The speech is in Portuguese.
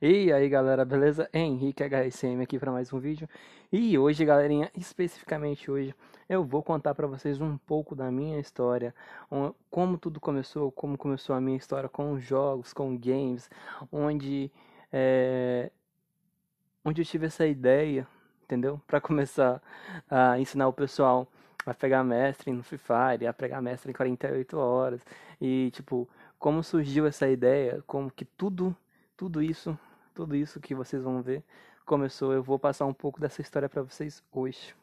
E aí galera, beleza? Henrique HSM aqui para mais um vídeo. E hoje, galerinha, especificamente hoje, eu vou contar para vocês um pouco da minha história, como tudo começou, como começou a minha história com jogos, com games, onde é, onde eu tive essa ideia, entendeu? Para começar a ensinar o pessoal a pegar mestre no Free Fire, a pegar mestre em 48 horas e tipo, como surgiu essa ideia, como que tudo tudo isso tudo isso que vocês vão ver começou. Eu vou passar um pouco dessa história para vocês hoje.